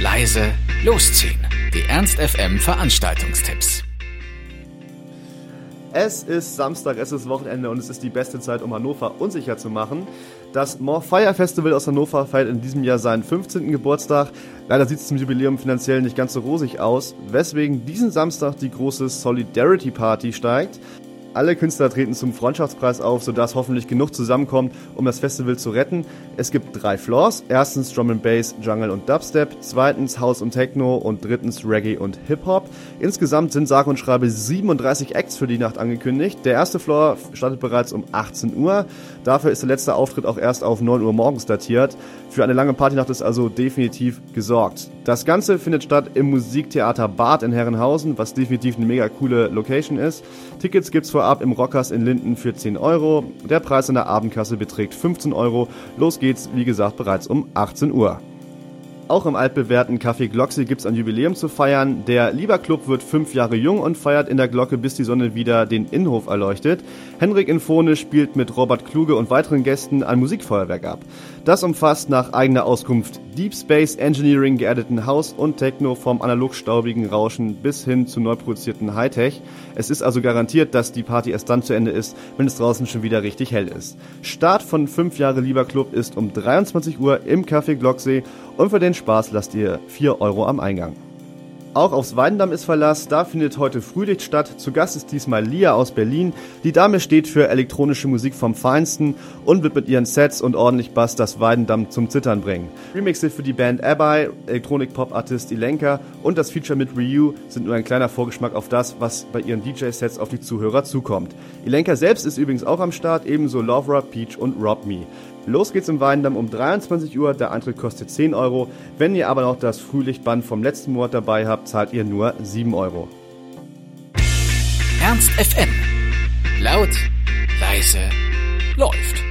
leise, losziehen. Die Ernst FM Veranstaltungstipps. Es ist Samstag, es ist Wochenende und es ist die beste Zeit, um Hannover unsicher zu machen. Das More Fire Festival aus Hannover feiert in diesem Jahr seinen 15. Geburtstag. Leider sieht es zum Jubiläum finanziell nicht ganz so rosig aus, weswegen diesen Samstag die große Solidarity Party steigt. Alle Künstler treten zum Freundschaftspreis auf, sodass hoffentlich genug zusammenkommt, um das Festival zu retten. Es gibt drei Floors. Erstens Drum and Bass, Jungle und Dubstep. Zweitens House und Techno und drittens Reggae und Hip-Hop. Insgesamt sind sage und schreibe 37 Acts für die Nacht angekündigt. Der erste Floor startet bereits um 18 Uhr. Dafür ist der letzte Auftritt auch erst auf 9 Uhr morgens datiert. Für eine lange Partynacht ist also definitiv gesorgt. Das Ganze findet statt im Musiktheater Bad in Herrenhausen, was definitiv eine mega coole Location ist. Tickets gibt's vorab ab im Rockers in Linden für 10 Euro. Der Preis in der Abendkasse beträgt 15 Euro. Los geht's, wie gesagt, bereits um 18 Uhr. Auch im altbewährten Café Glocksy gibt's ein Jubiläum zu feiern. Der Lieber-Club wird fünf Jahre jung und feiert in der Glocke, bis die Sonne wieder den Innenhof erleuchtet. Henrik Infone spielt mit Robert Kluge und weiteren Gästen ein Musikfeuerwerk ab. Das umfasst nach eigener Auskunft Deep Space Engineering geerdeten House und Techno vom analog staubigen Rauschen bis hin zu neu produzierten Hightech. Es ist also garantiert, dass die Party erst dann zu Ende ist, wenn es draußen schon wieder richtig hell ist. Start von 5 Jahre Lieber Club ist um 23 Uhr im Café Glocksee und für den Spaß lasst ihr 4 Euro am Eingang. Auch aufs Weidendamm ist Verlass, da findet heute Frühlicht statt. Zu Gast ist diesmal Lia aus Berlin. Die Dame steht für elektronische Musik vom Feinsten und wird mit ihren Sets und ordentlich Bass das Weidendamm zum Zittern bringen. Remixe für die Band Abai, Elektronik-Pop-Artist Ilenka und das Feature mit Ryu sind nur ein kleiner Vorgeschmack auf das, was bei ihren DJ-Sets auf die Zuhörer zukommt. Ilenka selbst ist übrigens auch am Start, ebenso Lovera, Peach und Rob Me. Los geht's im Weindamm um 23 Uhr, der Eintritt kostet 10 Euro. Wenn ihr aber noch das Frühlichtband vom letzten Monat dabei habt, zahlt ihr nur 7 Euro. Ernst FM. Laut, leise, läuft.